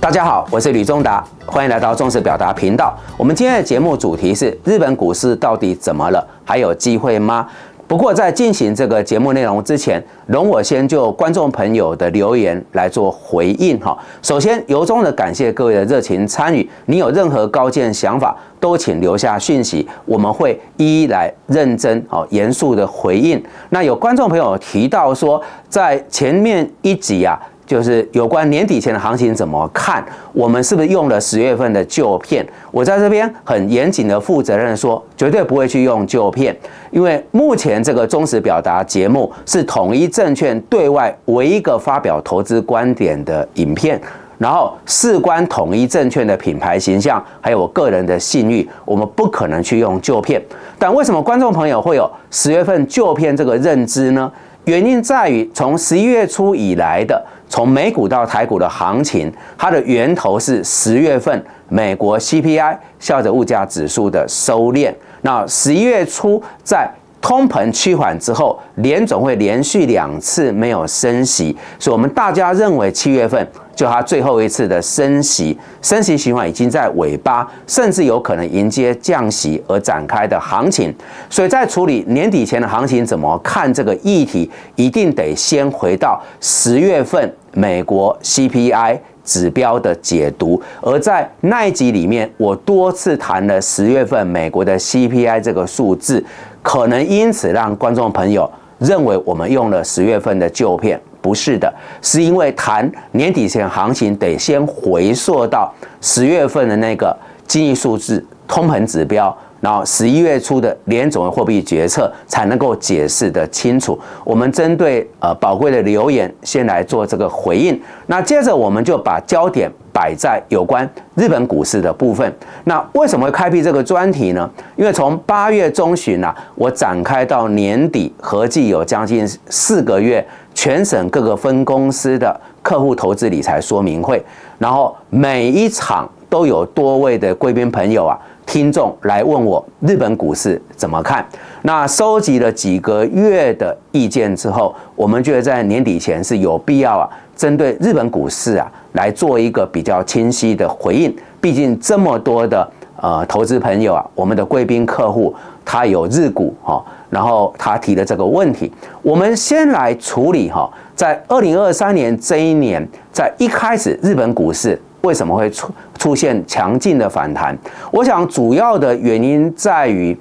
大家好，我是吕中达，欢迎来到重视表达频道。我们今天的节目主题是日本股市到底怎么了？还有机会吗？不过在进行这个节目内容之前，容我先就观众朋友的留言来做回应哈。首先，由衷的感谢各位的热情参与。你有任何高见想法，都请留下讯息，我们会一一来认真哦严肃的回应。那有观众朋友提到说，在前面一集啊。就是有关年底前的行情怎么看？我们是不是用了十月份的旧片？我在这边很严谨的负责任说，绝对不会去用旧片，因为目前这个忠实表达节目是统一证券对外唯一一个发表投资观点的影片，然后事关统一证券的品牌形象，还有我个人的信誉，我们不可能去用旧片。但为什么观众朋友会有十月份旧片这个认知呢？原因在于从十一月初以来的。从美股到台股的行情，它的源头是十月份美国 CPI 消费者物价指数的收敛。那十一月初在通膨趋缓之后，联总会连续两次没有升息，所以我们大家认为七月份。就它最后一次的升息，升息循环已经在尾巴，甚至有可能迎接降息而展开的行情。所以在处理年底前的行情怎么看这个议题，一定得先回到十月份美国 CPI 指标的解读。而在那一集里面，我多次谈了十月份美国的 CPI 这个数字，可能因此让观众朋友认为我们用了十月份的旧片。不是的，是因为谈年底前行情得先回溯到十月份的那个经济数字、通膨指标，然后十一月初的联总的货币决策才能够解释的清楚。我们针对呃宝贵的留言，先来做这个回应。那接着我们就把焦点摆在有关日本股市的部分。那为什么会开辟这个专题呢？因为从八月中旬啊，我展开到年底，合计有将近四个月。全省各个分公司的客户投资理财说明会，然后每一场都有多位的贵宾朋友啊、听众来问我日本股市怎么看。那收集了几个月的意见之后，我们觉得在年底前是有必要啊，针对日本股市啊来做一个比较清晰的回应。毕竟这么多的呃投资朋友啊，我们的贵宾客户他有日股哈。然后他提的这个问题，我们先来处理哈。在二零二三年这一年，在一开始日本股市为什么会出出现强劲的反弹？我想主要的原因在于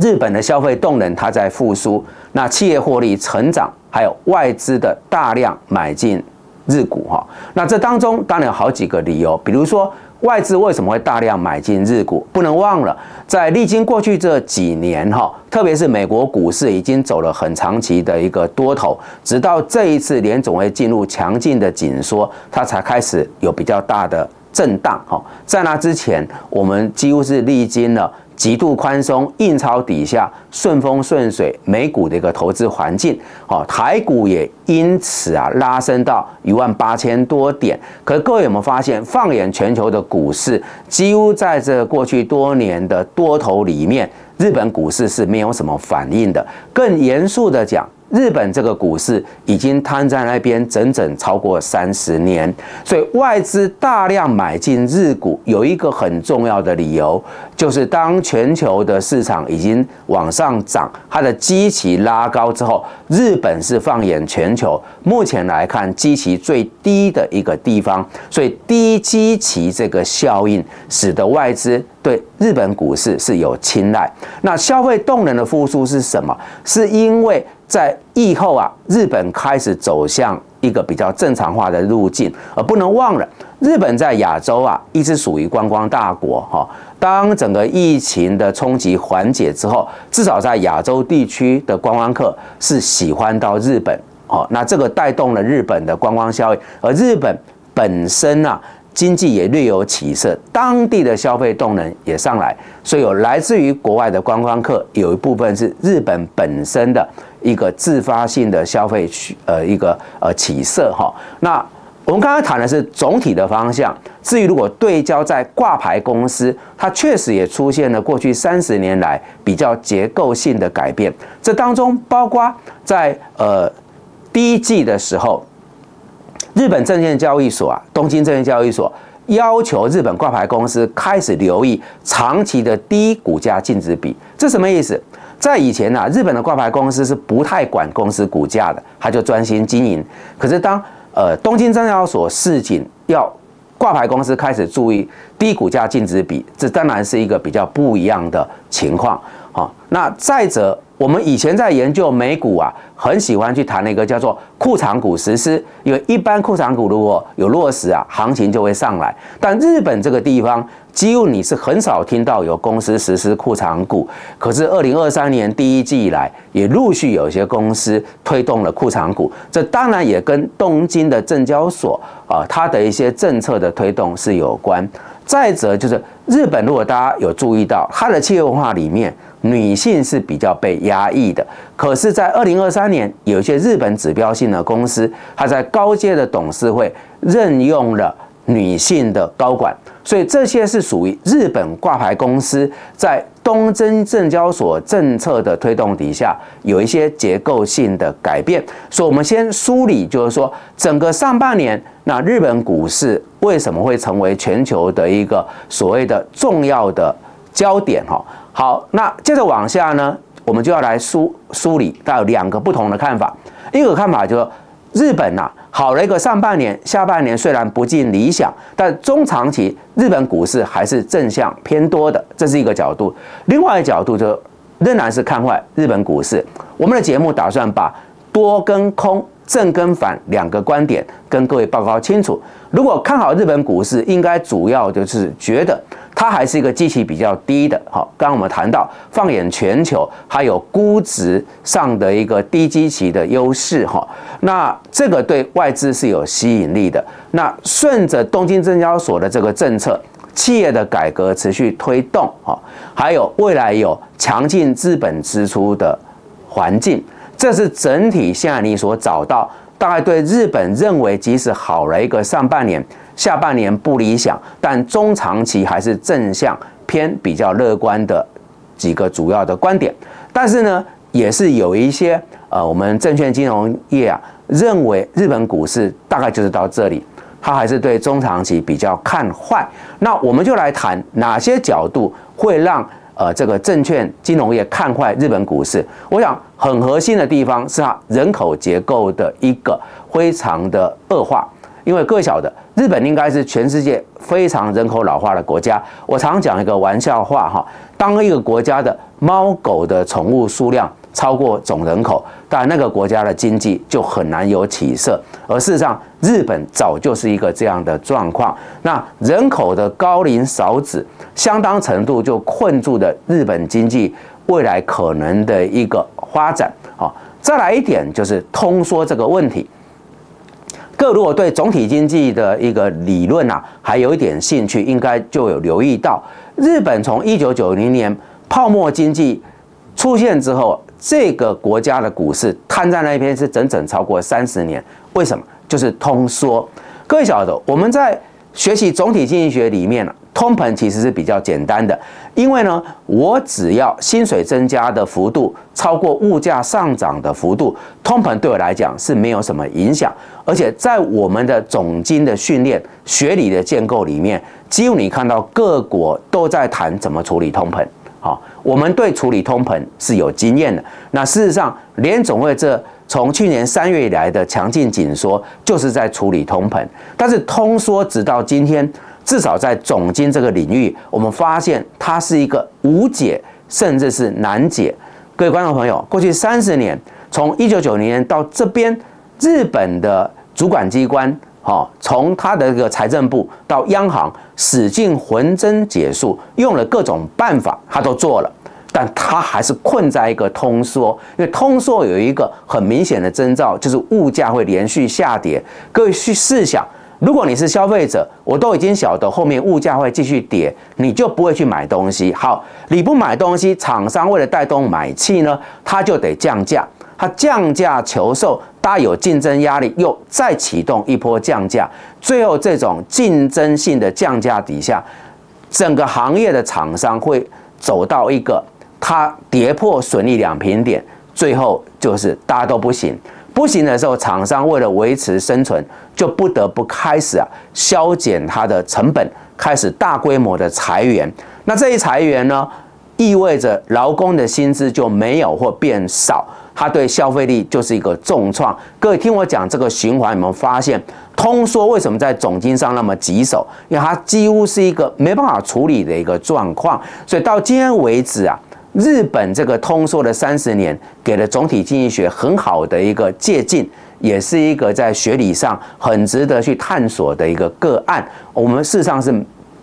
日本的消费动能它在复苏，那企业获利成长，还有外资的大量买进日股哈。那这当中当然有好几个理由，比如说。外资为什么会大量买进日股？不能忘了，在历经过去这几年哈，特别是美国股市已经走了很长期的一个多头，直到这一次联总会进入强劲的紧缩，它才开始有比较大的震荡哈。在那之前，我们几乎是历经了。极度宽松、印钞底下顺风顺水，美股的一个投资环境，好，台股也因此啊拉升到一万八千多点。可是各位有没有发现，放眼全球的股市，几乎在这过去多年的多头里面，日本股市是没有什么反应的。更严肃的讲。日本这个股市已经瘫在那边整整超过三十年，所以外资大量买进日股，有一个很重要的理由，就是当全球的市场已经往上涨，它的基期拉高之后，日本是放眼全球目前来看基期最低的一个地方，所以低基期这个效应使得外资对日本股市是有青睐。那消费动能的复苏是什么？是因为在疫后啊，日本开始走向一个比较正常化的路径，而不能忘了，日本在亚洲啊一直属于观光大国哈。当整个疫情的冲击缓解之后，至少在亚洲地区的观光客是喜欢到日本哦。那这个带动了日本的观光消费，而日本本身啊。经济也略有起色，当地的消费动能也上来，所以有来自于国外的观光客，有一部分是日本本身的一个自发性的消费区，呃，一个呃起色哈。那我们刚刚谈的是总体的方向，至于如果对焦在挂牌公司，它确实也出现了过去三十年来比较结构性的改变。这当中包括在呃第一季的时候，日本证券交易所啊，东京证券交易所要求日本挂牌公司开始留意长期的低股价净值比。这什么意思？在以前呢，日本的挂牌公司是不太管公司股价的，他就专心经营。可是当呃，东京证交所市井要挂牌公司开始注意低股价净值比，这当然是一个比较不一样的情况。好，那再者。我们以前在研究美股啊，很喜欢去谈那个叫做库藏股实施，因为一般库藏股如果有落实啊，行情就会上来。但日本这个地方，几乎你是很少听到有公司实施库藏股。可是二零二三年第一季以来，也陆续有些公司推动了库藏股。这当然也跟东京的证交所啊，它的一些政策的推动是有关。再者就是日本，如果大家有注意到它的企业文化里面。女性是比较被压抑的，可是，在二零二三年，有一些日本指标性的公司，它在高阶的董事会任用了女性的高管，所以这些是属于日本挂牌公司在东京证交所政策的推动底下，有一些结构性的改变。所以，我们先梳理，就是说，整个上半年，那日本股市为什么会成为全球的一个所谓的重要的焦点？哈。好，那接着往下呢，我们就要来梳梳理，它有两个不同的看法。一个看法就是，日本呐，好了一个上半年，下半年虽然不尽理想，但中长期日本股市还是正向偏多的，这是一个角度。另外一个角度就仍然是看坏日本股市。我们的节目打算把多跟空。正跟反两个观点跟各位报告清楚。如果看好日本股市，应该主要就是觉得它还是一个基期比较低的。好，刚刚我们谈到，放眼全球，还有估值上的一个低基期的优势。哈，那这个对外资是有吸引力的。那顺着东京证交所的这个政策，企业的改革持续推动。哈，还有未来有强劲资本支出的环境。这是整体现在你所找到，大概对日本认为，即使好了一个上半年，下半年不理想，但中长期还是正向偏比较乐观的几个主要的观点。但是呢，也是有一些呃，我们证券金融业啊，认为日本股市大概就是到这里，它还是对中长期比较看坏。那我们就来谈哪些角度会让。呃，这个证券金融业看坏日本股市，我想很核心的地方是它人口结构的一个非常的恶化。因为各位晓得，日本应该是全世界非常人口老化的国家。我常讲一个玩笑话哈，当一个国家的猫狗的宠物数量。超过总人口，但那个国家的经济就很难有起色。而事实上，日本早就是一个这样的状况。那人口的高龄少子，相当程度就困住了日本经济未来可能的一个发展。好，再来一点就是通缩这个问题。各如果对总体经济的一个理论啊，还有一点兴趣，应该就有留意到，日本从一九九零年泡沫经济出现之后。这个国家的股市瘫在那边是整整超过三十年，为什么？就是通缩。各位晓得，我们在学习总体经济学里面，通膨其实是比较简单的，因为呢，我只要薪水增加的幅度超过物价上涨的幅度，通膨对我来讲是没有什么影响。而且在我们的总经的训练学理的建构里面，几乎你看到各国都在谈怎么处理通膨。好，我们对处理通膨是有经验的。那事实上，联总会这从去年三月以来的强劲紧缩，就是在处理通膨。但是通缩直到今天，至少在总经这个领域，我们发现它是一个无解，甚至是难解。各位观众朋友，过去三十年，从一九九零年到这边，日本的主管机关。好，从他的这个财政部到央行，使劲浑身解数，用了各种办法，他都做了，但他还是困在一个通缩，因为通缩有一个很明显的征兆，就是物价会连续下跌。各位去试想，如果你是消费者，我都已经晓得后面物价会继续跌，你就不会去买东西。好，你不买东西，厂商为了带动买气呢，他就得降价，他降价求售。大家有竞争压力，又再启动一波降价，最后这种竞争性的降价底下，整个行业的厂商会走到一个它跌破损益两平点，最后就是大家都不行，不行的时候，厂商为了维持生存，就不得不开始啊削减它的成本，开始大规模的裁员。那这一裁员呢，意味着劳工的薪资就没有或变少。它对消费力就是一个重创。各位听我讲这个循环，有没有发现通缩为什么在总金上那么棘手？因为它几乎是一个没办法处理的一个状况。所以到今天为止啊，日本这个通缩的三十年，给了总体经济学很好的一个借鉴，也是一个在学理上很值得去探索的一个个案。我们事实上是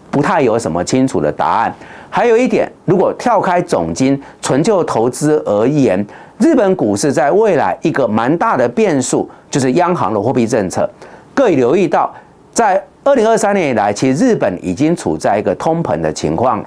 不太有什么清楚的答案。还有一点，如果跳开总金，纯就投资而言。日本股市在未来一个蛮大的变数，就是央行的货币政策。各位留意到，在二零二三年以来，其实日本已经处在一个通膨的情况，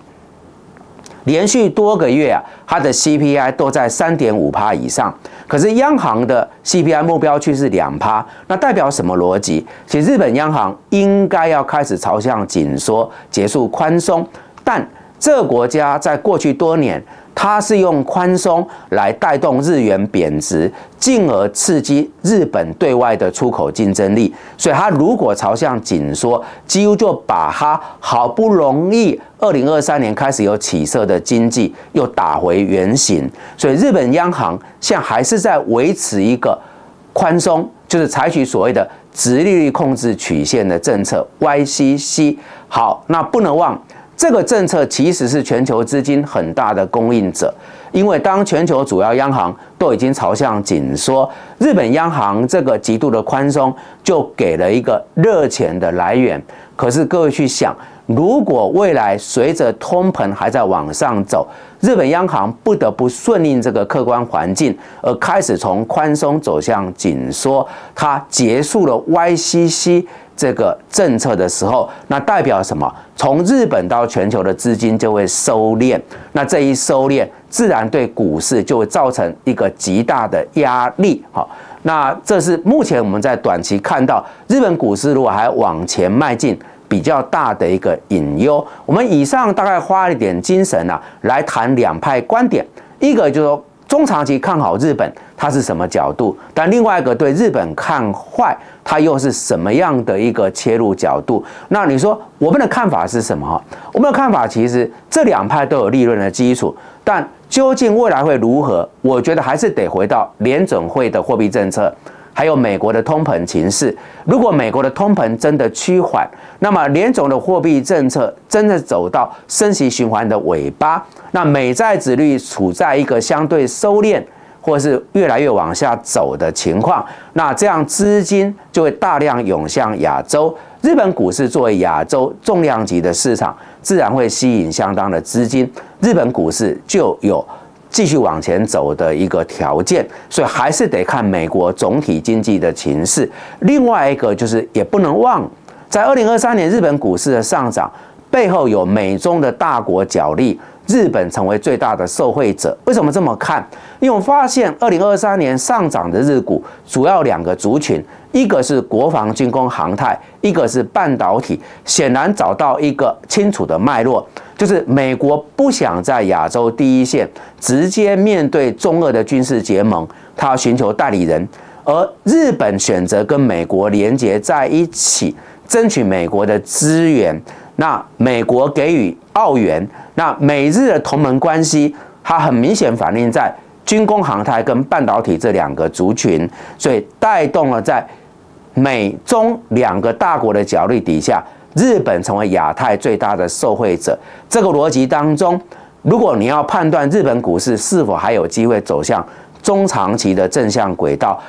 连续多个月啊，它的 CPI 都在三点五趴以上。可是央行的 CPI 目标却是两趴，那代表什么逻辑？其实日本央行应该要开始朝向紧缩，结束宽松，但这个国家在过去多年。它是用宽松来带动日元贬值，进而刺激日本对外的出口竞争力。所以，它如果朝向紧缩，几乎就把它好不容易二零二三年开始有起色的经济又打回原形。所以，日本央行现在还是在维持一个宽松，就是采取所谓的直利率控制曲线的政策 （YCC）。好，那不能忘。这个政策其实是全球资金很大的供应者，因为当全球主要央行都已经朝向紧缩，日本央行这个极度的宽松就给了一个热钱的来源。可是各位去想，如果未来随着通膨还在往上走，日本央行不得不顺应这个客观环境，而开始从宽松走向紧缩，它结束了 YCC。这个政策的时候，那代表什么？从日本到全球的资金就会收敛，那这一收敛，自然对股市就会造成一个极大的压力。好，那这是目前我们在短期看到日本股市如果还往前迈进比较大的一个隐忧。我们以上大概花一点精神啊，来谈两派观点，一个就是说中长期看好日本，它是什么角度？但另外一个对日本看坏。它又是什么样的一个切入角度？那你说我们的看法是什么？我们的看法其实这两派都有利润的基础，但究竟未来会如何？我觉得还是得回到联准会的货币政策，还有美国的通膨情势。如果美国的通膨真的趋缓，那么联总的货币政策真的走到升息循环的尾巴，那美债指率处在一个相对收敛。或是越来越往下走的情况，那这样资金就会大量涌向亚洲。日本股市作为亚洲重量级的市场，自然会吸引相当的资金，日本股市就有继续往前走的一个条件。所以还是得看美国总体经济的情势。另外一个就是也不能忘，在二零二三年日本股市的上涨背后有美中的大国角力。日本成为最大的受惠者，为什么这么看？因为我发现二零二三年上涨的日股主要两个族群，一个是国防军工航太，一个是半导体。显然找到一个清楚的脉络，就是美国不想在亚洲第一线直接面对中俄的军事结盟，他要寻求代理人，而日本选择跟美国连结在一起，争取美国的资源。那美国给予澳元，那美日的同盟关系，它很明显反映在军工航太跟半导体这两个族群，所以带动了在美中两个大国的角力底下，日本成为亚太最大的受惠者。这个逻辑当中，如果你要判断日本股市是否还有机会走向中长期的正向轨道，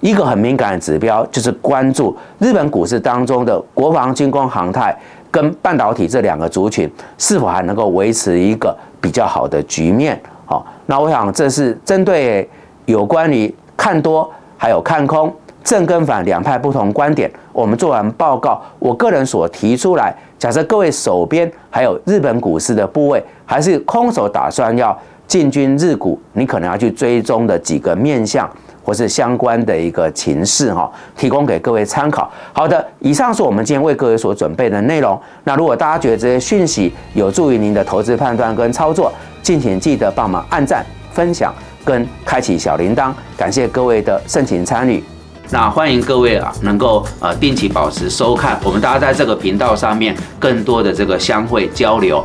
一个很敏感的指标就是关注日本股市当中的国防军工航太。跟半导体这两个族群是否还能够维持一个比较好的局面？好，那我想这是针对有关于看多还有看空正跟反两派不同观点，我们做完报告，我个人所提出来，假设各位手边还有日本股市的部位，还是空手打算要进军日股，你可能要去追踪的几个面向。或是相关的一个情势哈，提供给各位参考。好的，以上是我们今天为各位所准备的内容。那如果大家觉得这些讯息有助于您的投资判断跟操作，敬请记得帮忙按赞、分享跟开启小铃铛。感谢各位的盛情参与。那欢迎各位啊，能够呃定期保持收看，我们大家在这个频道上面更多的这个相会交流。